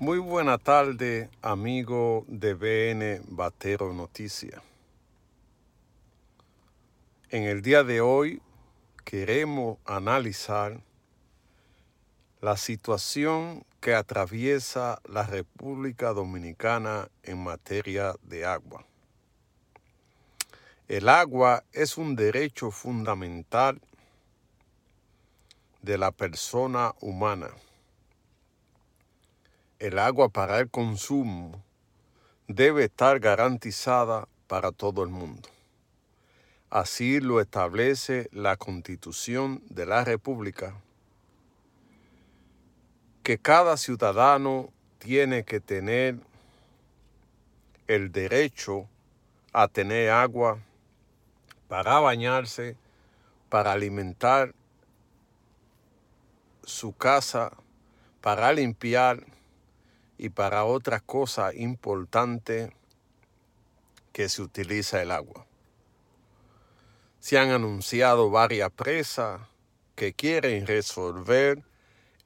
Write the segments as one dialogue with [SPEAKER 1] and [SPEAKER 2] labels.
[SPEAKER 1] Muy buena tarde, amigo de BN Batero Noticia. En el día de hoy queremos analizar la situación que atraviesa la República Dominicana en materia de agua. El agua es un derecho fundamental de la persona humana. El agua para el consumo debe estar garantizada para todo el mundo. Así lo establece la Constitución de la República, que cada ciudadano tiene que tener el derecho a tener agua para bañarse, para alimentar su casa para limpiar y para otras cosas importantes que se utiliza el agua. Se han anunciado varias presas que quieren resolver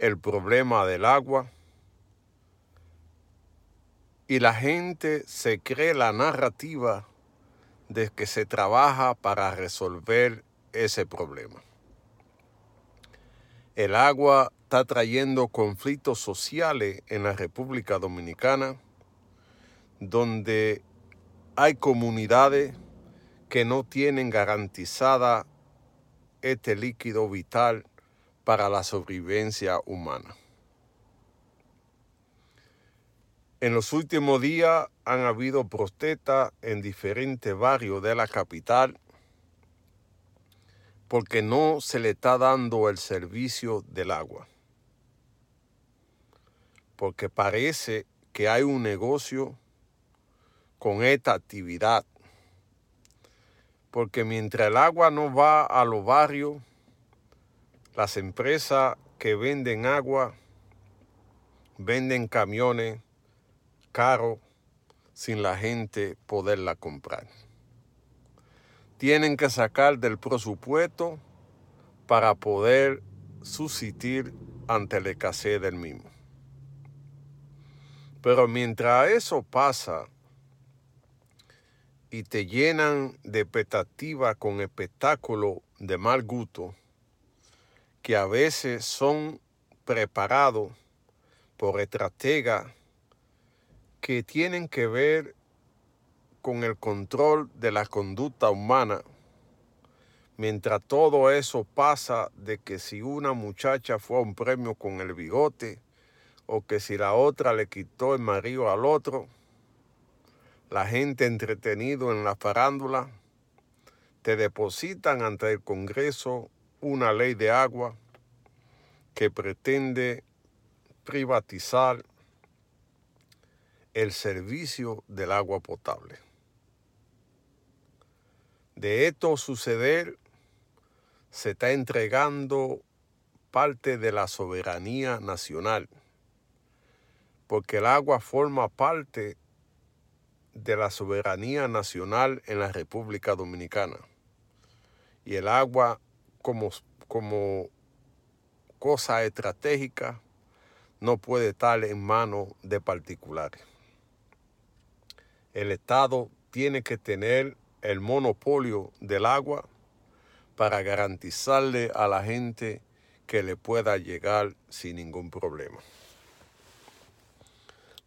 [SPEAKER 1] el problema del agua y la gente se cree la narrativa de que se trabaja para resolver ese problema. El agua está trayendo conflictos sociales en la República Dominicana, donde hay comunidades que no tienen garantizada este líquido vital para la sobrevivencia humana. En los últimos días han habido protestas en diferentes barrios de la capital porque no se le está dando el servicio del agua. Porque parece que hay un negocio con esta actividad. Porque mientras el agua no va a los barrios, las empresas que venden agua venden camiones caros sin la gente poderla comprar tienen que sacar del presupuesto para poder subsistir ante la escasez del mismo. Pero mientras eso pasa y te llenan de expectativa con espectáculos de mal gusto, que a veces son preparados por estrategas que tienen que ver con el control de la conducta humana, mientras todo eso pasa de que si una muchacha fue a un premio con el bigote, o que si la otra le quitó el marido al otro, la gente entretenido en la farándula, te depositan ante el Congreso una ley de agua que pretende privatizar el servicio del agua potable. De esto suceder, se está entregando parte de la soberanía nacional, porque el agua forma parte de la soberanía nacional en la República Dominicana. Y el agua como, como cosa estratégica no puede estar en manos de particulares. El Estado tiene que tener el monopolio del agua para garantizarle a la gente que le pueda llegar sin ningún problema.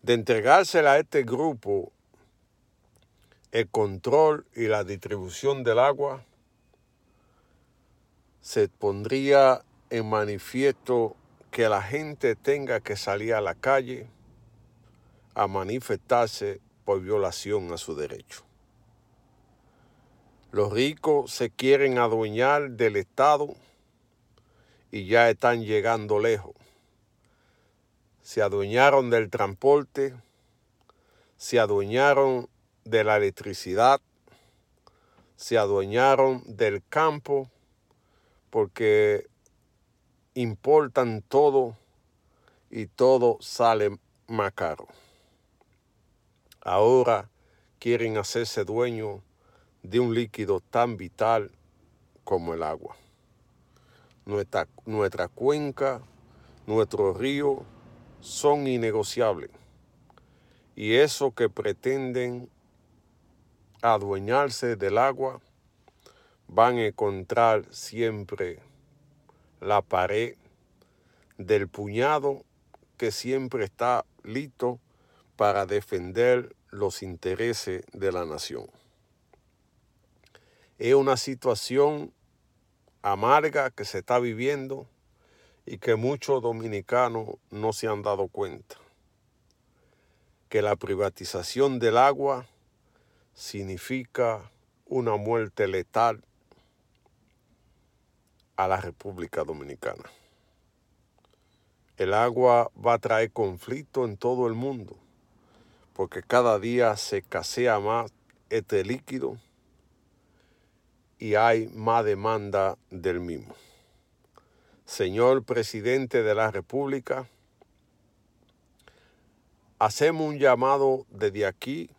[SPEAKER 1] De entregársela a este grupo el control y la distribución del agua, se pondría en manifiesto que la gente tenga que salir a la calle a manifestarse por violación a su derecho. Los ricos se quieren adueñar del Estado y ya están llegando lejos. Se adueñaron del transporte, se adueñaron de la electricidad, se adueñaron del campo, porque importan todo y todo sale más caro. Ahora quieren hacerse dueños de un líquido tan vital como el agua. Nuestra, nuestra cuenca, nuestro río son innegociables. Y eso que pretenden adueñarse del agua, van a encontrar siempre la pared del puñado que siempre está listo para defender los intereses de la nación. Es una situación amarga que se está viviendo y que muchos dominicanos no se han dado cuenta. Que la privatización del agua significa una muerte letal a la República Dominicana. El agua va a traer conflicto en todo el mundo, porque cada día se escasea más este líquido y hay más demanda del mismo. Señor presidente de la República, hacemos un llamado desde aquí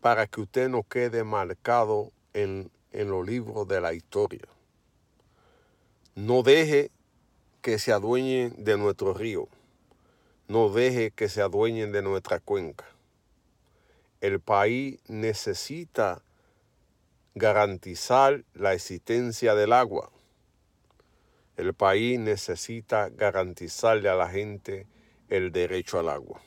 [SPEAKER 1] para que usted no quede marcado en, en los libros de la historia. No deje que se adueñen de nuestro río. No deje que se adueñen de nuestra cuenca. El país necesita garantizar la existencia del agua. El país necesita garantizarle a la gente el derecho al agua.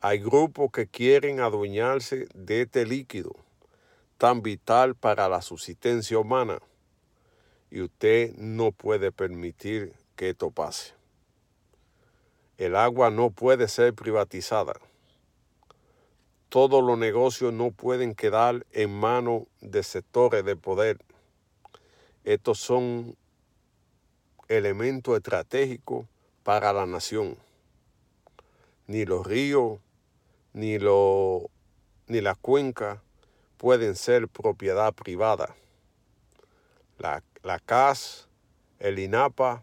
[SPEAKER 1] Hay grupos que quieren adueñarse de este líquido tan vital para la subsistencia humana y usted no puede permitir que esto pase. El agua no puede ser privatizada todos los negocios no pueden quedar en manos de sectores de poder. Estos son elementos estratégicos para la nación. Ni los ríos, ni, lo, ni las cuencas pueden ser propiedad privada. La, la CAS, el INAPA,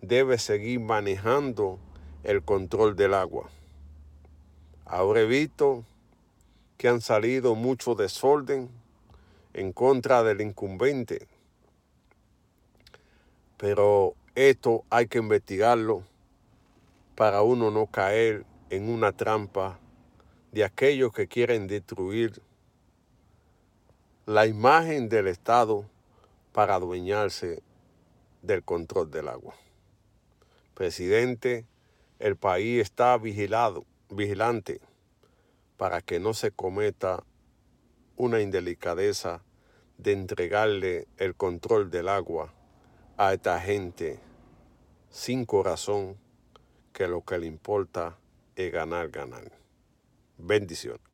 [SPEAKER 1] debe seguir manejando el control del agua. Ahora he visto que han salido mucho desorden en contra del incumbente. Pero esto hay que investigarlo para uno no caer en una trampa de aquellos que quieren destruir la imagen del Estado para adueñarse del control del agua. Presidente, el país está vigilado, vigilante para que no se cometa una indelicadeza de entregarle el control del agua a esta gente sin corazón que lo que le importa es ganar, ganar. Bendición.